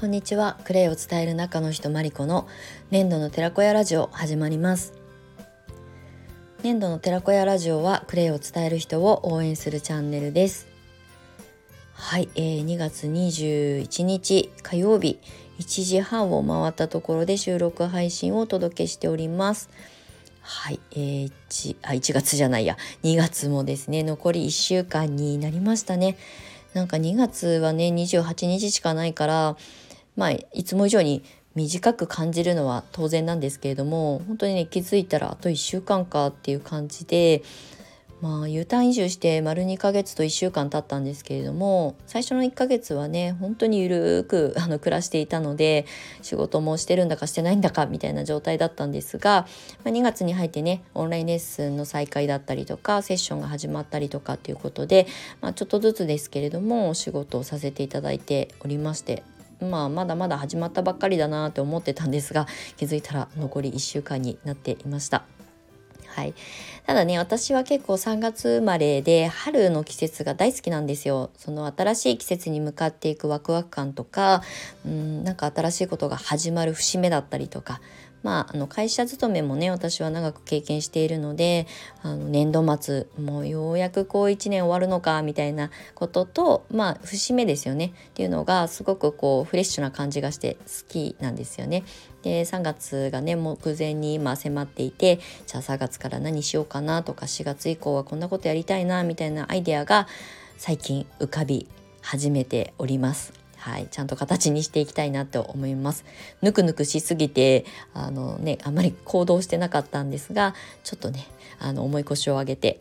こんにちは。クレイを伝える中の人マリコの粘土の寺子屋ラジオ始まります。粘土の寺子屋ラジオはクレイを伝える人を応援するチャンネルです。はい、えー、2月21日火曜日1時半を回ったところで収録配信をお届けしております。はい、えー、1, あ1月じゃないや。2月もですね残り1週間になりましたね。なんか2月はね28日しかないからまあいつも以上に短く感じるのは当然なんですけれども本当にね気づいたらあと1週間かっていう感じでまあ U ターン移住して丸2ヶ月と1週間経ったんですけれども最初の1ヶ月はね本当にゆるくあの暮らしていたので仕事もしてるんだかしてないんだかみたいな状態だったんですが、まあ、2月に入ってねオンラインレッスンの再開だったりとかセッションが始まったりとかっていうことで、まあ、ちょっとずつですけれどもお仕事をさせていただいておりましてまあ、まだまだ始まったばっかりだなって思ってたんですが 気づいたら残り1週間になっていました。はい、ただね私は結構3月生まれで春の季節が大好きなんですよその新しい季節に向かっていくワクワク感とかうんなんか新しいことが始まる節目だったりとかまあ、あの会社勤めもね私は長く経験しているのであの年度末もうようやくこう1年終わるのかみたいなこととまあ節目ですよねっていうのがすごくこうフレッシュな感じがして好きなんですよね。で3月がね目前に今迫っていてじゃあ3月から何しようかなとか4月以降はこんなことやりたいなみたいなアイデアが最近浮かび始めております。はい、ちゃんと形にしていきたいなと思います。ぬくぬくしすぎてあのねあんまり行動してなかったんですがちょっとねあの重い腰を上げて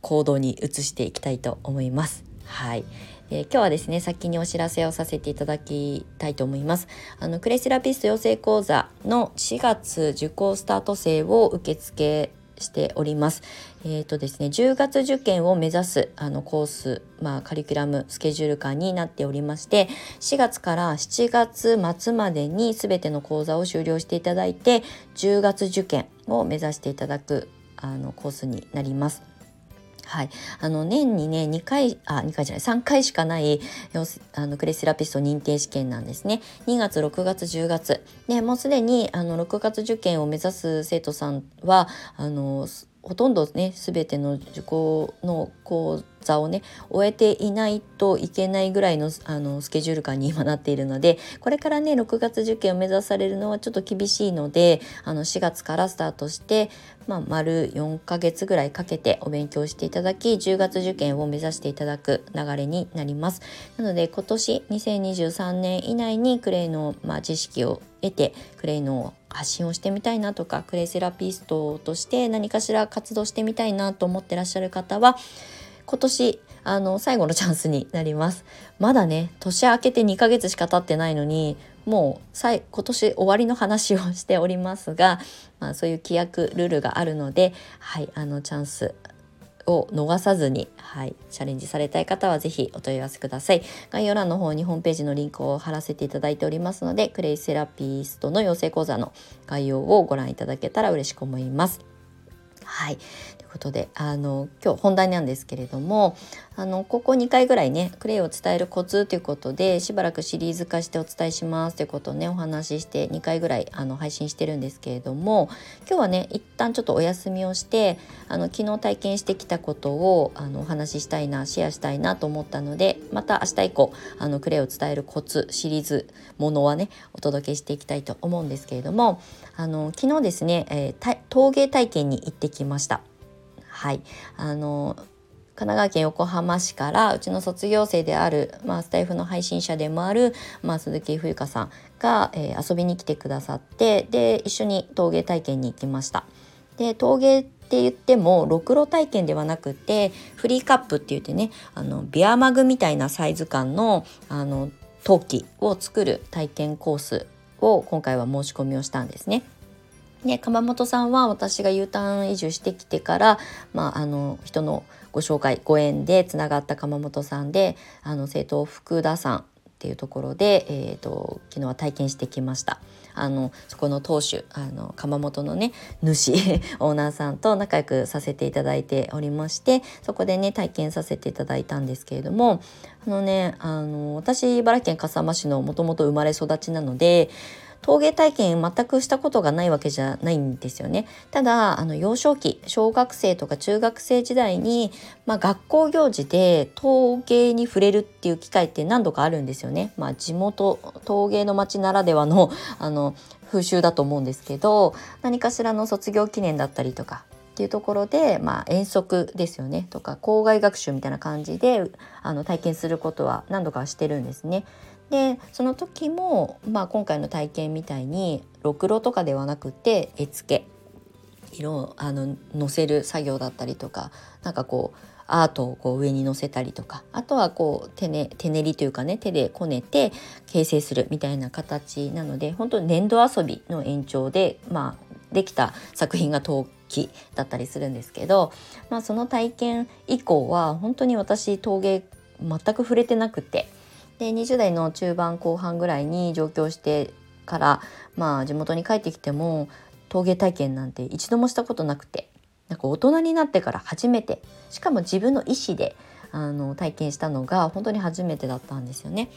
行動に移していきたいと思います。はい、えー、今日はですね先にお知らせをさせていただきたいと思いますあのクレイセラピスト養成講座の4月受講スタート生を受付しております。えっ、ー、とですね、10月受験を目指すあのコース、まあカリキュラム、スケジュール感になっておりまして、4月から7月末までに全ての講座を終了していただいて、10月受験を目指していただくあのコースになります。はい、あの年にね2回あ2回じゃない3回しかないあのクレイセラピスト認定試験なんですね。2月6月10月。でもうすでにあの6月受験を目指す生徒さんはあのほとんどね全ての受講の講座をね終えていないといけないぐらいのあのスケジュール感に今なっているのでこれからね6月受験を目指されるのはちょっと厳しいのであの4月からスタートして、まあ、丸4ヶ月ぐらいかけてお勉強していただき10月受験を目指していただく流れになります。なので今年2023年以内にクレイの、まあ、知識を得てクレイの発信をしてみたいなとかクレイセラピストとして何かしら活動してみたいなと思ってらっしゃる方は今年あの最後のチャンスになりますまだね年明けて2ヶ月しか経ってないのにもう今年終わりの話をしておりますが、まあ、そういう規約ルールがあるのではいあのチャンスを逃さずに、はい、チャレンジされたい方は是非お問い合わせください。概要欄の方にホームページのリンクを貼らせていただいておりますので、クレイセラピストの養成講座の概要をご覧いただけたら嬉しく思います。はい。ことであの今日本題なんですけれどもあのここ2回ぐらいねクレイを伝えるコツということでしばらくシリーズ化してお伝えしますということをねお話しして2回ぐらいあの配信してるんですけれども今日はね一旦ちょっとお休みをしてあの昨日体験してきたことをあのお話ししたいなシェアしたいなと思ったのでまた明日以降あのクレイを伝えるコツシリーズものはねお届けしていきたいと思うんですけれどもあの昨日ですね、えー、陶芸体験に行ってきました。はいあの神奈川県横浜市からうちの卒業生である、まあ、スタイフの配信者でもある、まあ、鈴木冬香さんが、えー、遊びに来てくださってで一緒に陶芸体験に行きました。で陶芸って言ってもろくろ体験ではなくてフリーカップって言ってねあのビアマグみたいなサイズ感のあの陶器を作る体験コースを今回は申し込みをしたんですね。ね、鎌本さんは私が U ターン移住してきてから、まあ、あの人のご紹介ご縁でつながった鎌本さんであの生徒福田さんっていうところで、えーと、昨日は体験してきました。あのそこの当主あの窯元のね主 オーナーさんと仲良くさせていただいておりましてそこでね体験させていただいたんですけれどもあのねあの私茨城県笠間市のもともと生まれ育ちなので陶芸体験全くしたことがないわけじゃないんですよね。ただあの幼少期小学生とか中学生時代に、まあ、学校行事で陶芸に触れるっていう機会って何度かあるんですよね。まあ、地元陶芸の町ならではのあの風習だと思うんですけど何かしらの卒業記念だったりとかっていうところで、まあ、遠足ですよねとか校外学習みたいな感じであの体験することは何度かしてるんですね。でその時も、まあ、今回の体験みたいにろくろとかではなくて絵付け色をあの乗せる作業だったりとかなんかこうアートをこう上に乗せたりとかあとはこう手,、ね、手練りというかね手でこねて形成するみたいな形なので本当に粘土遊びの延長で、まあ、できた作品が陶器だったりするんですけど、まあ、その体験以降は本当に私陶芸全く触れてなくて。で20代の中盤後半ぐらいに上京してからまあ地元に帰ってきても陶芸体験なんて一度もしたことなくてなんか大人になってから初めてしかも自分の意思であの体験したのが本当に初めてだったんですよね。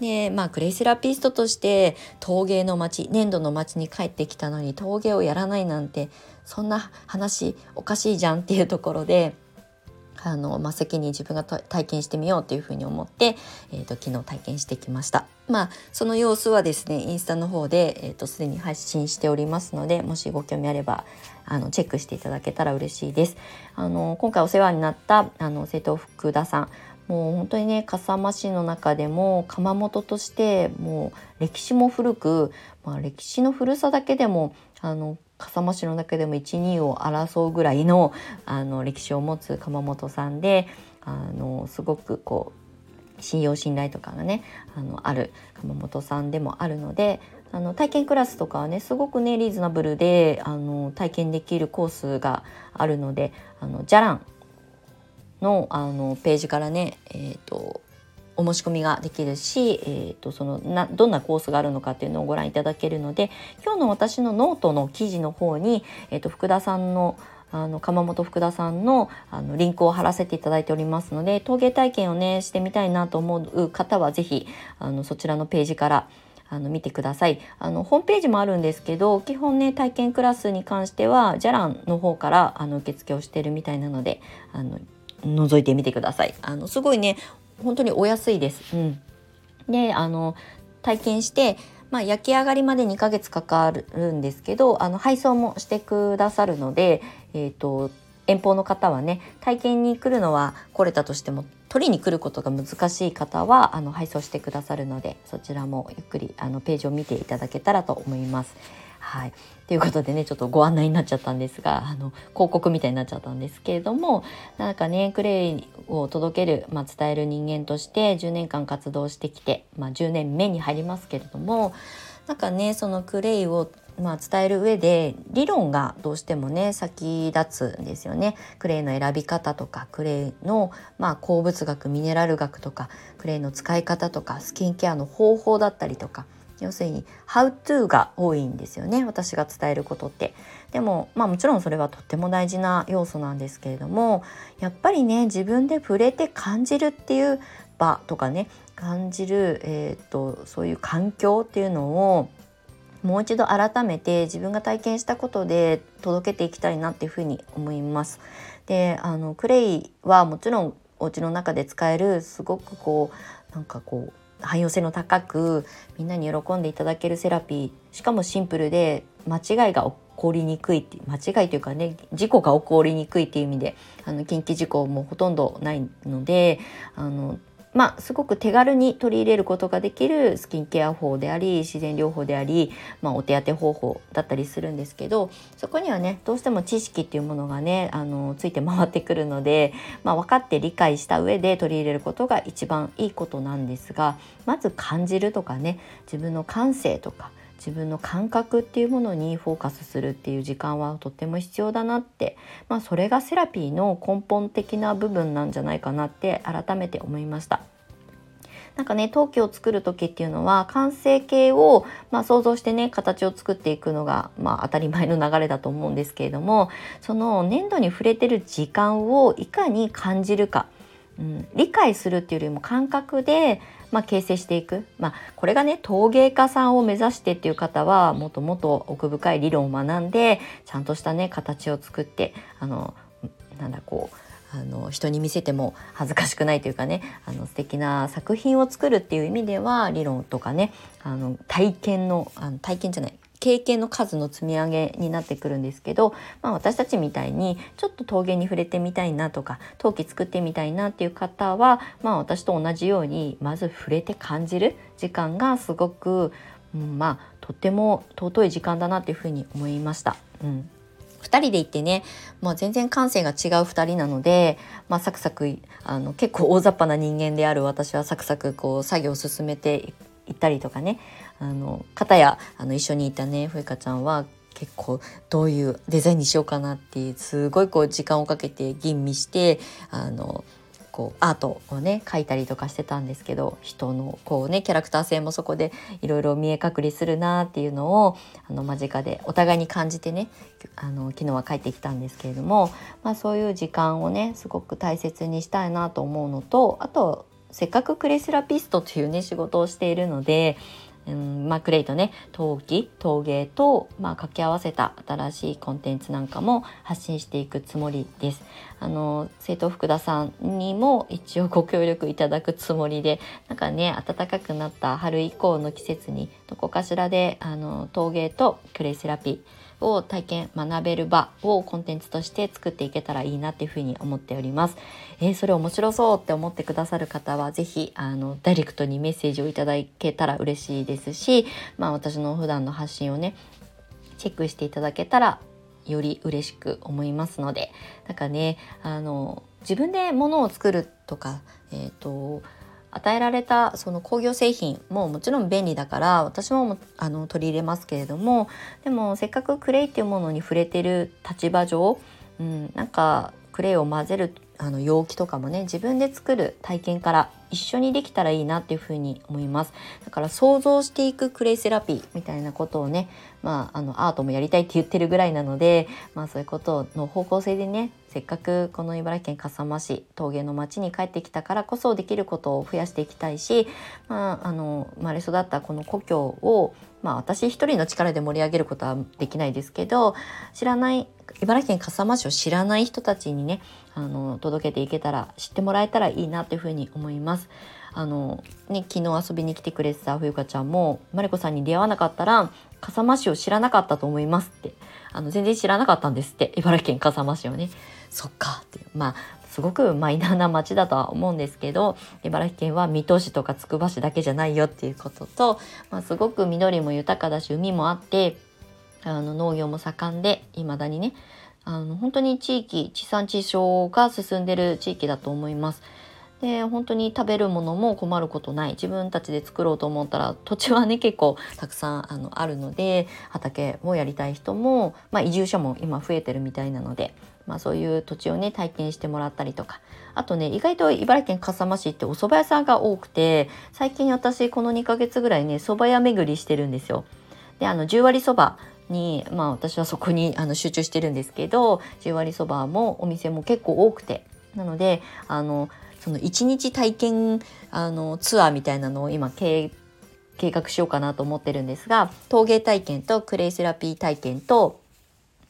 でまあクレイセラピストとして陶芸の町粘土の町に帰ってきたのに陶芸をやらないなんてそんな話おかしいじゃんっていうところであの真っ先に自分が体験してみようというふうに思って、えーと、昨日体験してきました。まあその様子はですねインスタの方で、えーと、すでに配信しておりますのでもしご興味あればあのチェックしていただけたら嬉しいです。あの今回お世話になったあの瀬戸福田さん。もう本当にね笠間市の中でも窯元としてもう歴史も古く、まあ、歴史の古さだけでもあの笠間市の中でも12を争うぐらいのあの歴史を持つ窯元さんであのすごくこう信用信頼とかがねあのある窯元さんでもあるのであの体験クラスとかはねすごくねリーズナブルであの体験できるコースがあるのであのじゃらんのあのページからね、えーとお申し込みができるし、えーと、そのなどんなコースがあるのかっていうのをご覧いただけるので今日の私のノートの記事の方に、えーと、福田さんのあの窯元福田さんのあのリンクを貼らせていただいておりますので陶芸体験をねしてみたいなと思う方は是非あのそちらのページからあの見てください。あのホームページもあるんですけど基本ね体験クラスに関してはじゃらんの方からあの受付をしてるみたいなのであの覗いてみてください。あのすごいね本当にお安いです。うん、であの体験して、まあ、焼き上がりまで2ヶ月かかるんですけどあの配送もしてくださるので、えーと、遠方の方はね体験に来るのは来れたとしても取りに来ることが難しい方はあの配送してくださるのでそちらもゆっくりあのページを見ていただけたらと思います。はい、ということでねちょっとご案内になっちゃったんですがあの広告みたいになっちゃったんですけれどもなんかねクレイを届ける、まあ、伝える人間として10年間活動してきて、まあ、10年目に入りますけれどもなんかねそのクレイをまあ、伝える上で理論がどうしてもね先立つんですよね。クレイの選び方とかクレイの、まあ、鉱物学ミネラル学とかクレイの使い方とかスキンケアの方法だったりとか要するに「How to」が多いんですよね私が伝えることって。でもまあもちろんそれはとっても大事な要素なんですけれどもやっぱりね自分で触れて感じるっていう場とかね感じる、えーと、そういう環境っていうのをもう一度改めて自分が体験したことで届けていきたいなっていうふうに思います。であのクレイはもちろんお家の中で使えるすごくこうなんかこう汎用性の高くみんなに喜んでいただけるセラピー。しかもシンプルで間違いが起こりにくいって間違いというかね事故が起こりにくいっていう意味であの近畿事故もほとんどないのであのまあ、すごく手軽に取り入れることができるスキンケア法であり自然療法であり、まあ、お手当方法だったりするんですけどそこにはねどうしても知識っていうものがねあのついて回ってくるので、まあ、分かって理解した上で取り入れることが一番いいことなんですがまず感じるとかね自分の感性とか自分の感覚っていうものにフォーカスするっていう時間はとっても必要だなって、まあ、それがセラピーの根本的な部分なんじゃないかなって改めて思いました。なんかね陶器を作る時っていうのは完成形を、まあ、想像してね形を作っていくのが、まあ、当たり前の流れだと思うんですけれどもその粘土に触れてる時間をいかに感じるか、うん、理解するっていうよりも感覚でまあ、形成していく、まあ、これがね陶芸家さんを目指してっていう方はもっともっと奥深い理論を学んでちゃんとしたね形を作ってあのなんだこうあの人に見せても恥ずかしくないというかねあの素敵な作品を作るっていう意味では理論とかねあの体験のあの体験じゃない。経験の数の積み上げになってくるんですけど、まあ、私たちみたいにちょっと陶芸に触れてみたいなとか陶器作ってみたいなっていう方は、まあ、私と同じようにまず触れて感じる時間がすごく、うん、まあとっても尊い時間だなっていうふうに思いました。うん2人で行ってね、まあ、全然感性が違う2人なので、まあ、サクサクあの結構大雑把な人間である私はサクサクこう作業を進めていったりとかね。あの方やあの一緒にいたねふいかちゃんは結構どういうデザインにしようかなってすごいこう時間をかけて吟味してあのこうアートをね描いたりとかしてたんですけど人のこうねキャラクター性もそこでいろいろ見え隠れするなっていうのをあの間近でお互いに感じてねあの昨日は帰ってきたんですけれども、まあ、そういう時間をねすごく大切にしたいなと思うのとあとせっかくクレセラピストというね仕事をしているのでうんまあ、クレイとね陶器陶芸と、まあ、掛け合わせた新しいコンテンツなんかも発信していくつもりです。あの生徒福田さんにも一応ご協力いただくつもりでなんかね暖かくなった春以降の季節にどこかしらであの陶芸とクレイセラピーを体験学べる場をコンテンツとして作っていけたらいいなっていうふうに思っております。えー、それ面白そうって思ってくださる方は是非あのダイレクトにメッセージをいただけたら嬉しいですし、まあ、私の普段の発信をねチェックしていただけたらより嬉しく思いますのでなんかねあの自分で物を作るとかえっ、ー、と与えられたその工業製品ももちろん便利だから私もあの取り入れますけれどもでもせっかくクレイっていうものに触れてる立場上、うん、なんかクレイを混ぜるあの容器とかもね自分で作る体験から一緒にできたらいいなっていうふうに思います。だから想像していくクレイセラピーみたいなことをねまああのアートもやりたいって言ってるぐらいなのでまあそういうことの方向性でねせっかくこの茨城県笠間市陶芸の町に帰ってきたからこそできることを増やしていきたいし、まあ、あの生まれ育ったこの故郷を、まあ、私一人の力で盛り上げることはできないですけど知らない茨城県笠間市を知らない人たちにねあの届けていけたら知ってもらえたらいいなというふうに思います。あのね、昨日遊びに来てくれてた冬香ちゃんもマリコさんに出会わなかったら笠間市を知らなかったと思いますって。あの全然知らなかったんですって。茨城県笠間市をね。そっか。ってまあすごくマイナーな町だとは思うんですけど茨城県は水戸市とかつくば市だけじゃないよっていうことと、まあ、すごく緑も豊かだし海もあってあの農業も盛んでいまだにねあの本当に地域地産地消が進んでる地域だと思います。で本当に食べるものも困ることない自分たちで作ろうと思ったら 土地はね結構たくさんあのあるので畑をやりたい人も、まあ、移住者も今増えてるみたいなので、まあ、そういう土地をね体験してもらったりとかあとね意外と茨城県笠間市ってお蕎麦屋さんが多くて最近私この2ヶ月ぐらいね蕎麦屋巡りしてるんですよ。であの10割そばにまあ私はそこにあの集中してるんですけど十割そばもお店も結構多くて。なのであのその一日体験あのツアーみたいなのを今計画しようかなと思ってるんですが陶芸体験とクレイセラピー体験と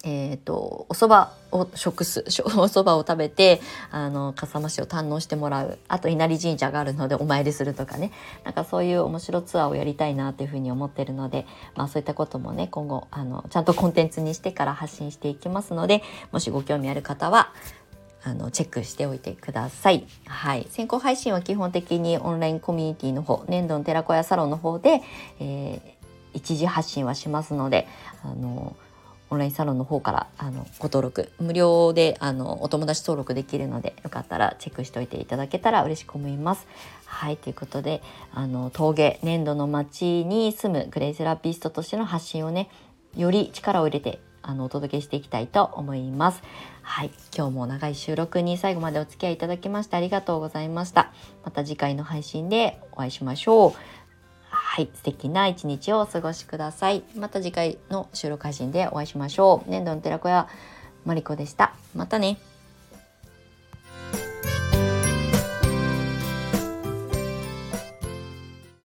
えーと、お蕎麦を食す お蕎麦を食べてあの笠間市を堪能してもらう。あと稲荷神社があるのでお参りするとかね。なんかそういう面白ツアーをやりたいなというふうに思ってるので、まあ、そういったこともね今後あのちゃんとコンテンツにしてから発信していきますのでもしご興味ある方はあのチェックしておいてください。はい、先行配信は基本的にオンラインコミュニティの方粘土の寺子屋サロンの方で、えー、一時発信はしますのであのオンラインサロンの方からあのご登録無料であのお友達登録できるのでよかったらチェックしておいていただけたら嬉しく思います。はいということであの陶芸粘土の町に住むグレイセラピストとしての発信をねより力を入れてあのお届けしていきたいと思います。はい、今日も長い収録に最後までお付き合いいただきましてありがとうございました。また次回の配信でお会いしましょう。はい、素敵な一日をお過ごしください。また次回の収録配信でお会いしましょう。粘土の寺子屋マリコでした。またね。